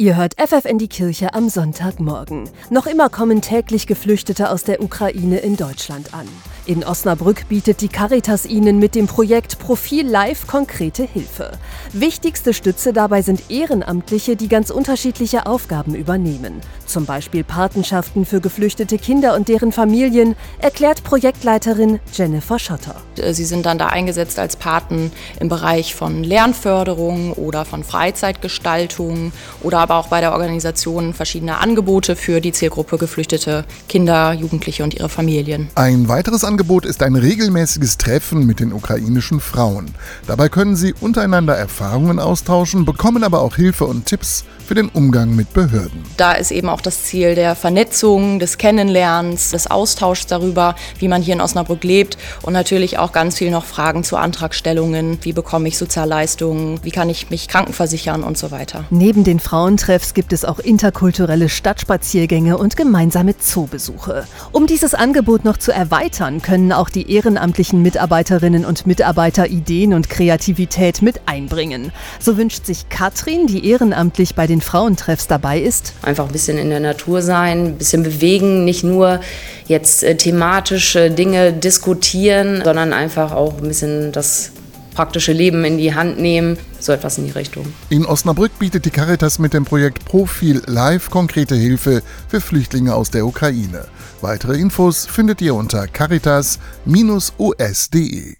Ihr hört FF in die Kirche am Sonntagmorgen. Noch immer kommen täglich Geflüchtete aus der Ukraine in Deutschland an. In Osnabrück bietet die Caritas ihnen mit dem Projekt Profil Live konkrete Hilfe. Wichtigste Stütze dabei sind Ehrenamtliche, die ganz unterschiedliche Aufgaben übernehmen. Zum Beispiel Patenschaften für geflüchtete Kinder und deren Familien, erklärt Projektleiterin Jennifer Schotter. Sie sind dann da eingesetzt als Paten im Bereich von Lernförderung oder von Freizeitgestaltung oder aber auch bei der Organisation verschiedener Angebote für die Zielgruppe geflüchtete Kinder, Jugendliche und ihre Familien. Ein weiteres Angebot ist ein regelmäßiges Treffen mit den ukrainischen Frauen. Dabei können sie untereinander Erfahrungen austauschen, bekommen aber auch Hilfe und Tipps für den Umgang mit Behörden. Da ist eben auch das Ziel der Vernetzung, des Kennenlernens, des Austauschs darüber, wie man hier in Osnabrück lebt und natürlich auch ganz viel noch Fragen zu Antragstellungen, wie bekomme ich Sozialleistungen, wie kann ich mich krankenversichern und so weiter. Neben den Frauentreffs gibt es auch interkulturelle Stadtspaziergänge und gemeinsame Zoobesuche. Um dieses Angebot noch zu erweitern, können auch die ehrenamtlichen Mitarbeiterinnen und Mitarbeiter Ideen und Kreativität mit einbringen. So wünscht sich Katrin, die ehrenamtlich bei den Frauentreffs dabei ist? Einfach ein bisschen in der Natur sein, ein bisschen bewegen, nicht nur jetzt äh, thematische Dinge diskutieren, sondern einfach auch ein bisschen das praktische Leben in die Hand nehmen, so etwas in die Richtung. In Osnabrück bietet die Caritas mit dem Projekt Profil Live konkrete Hilfe für Flüchtlinge aus der Ukraine. Weitere Infos findet ihr unter caritas-us.de.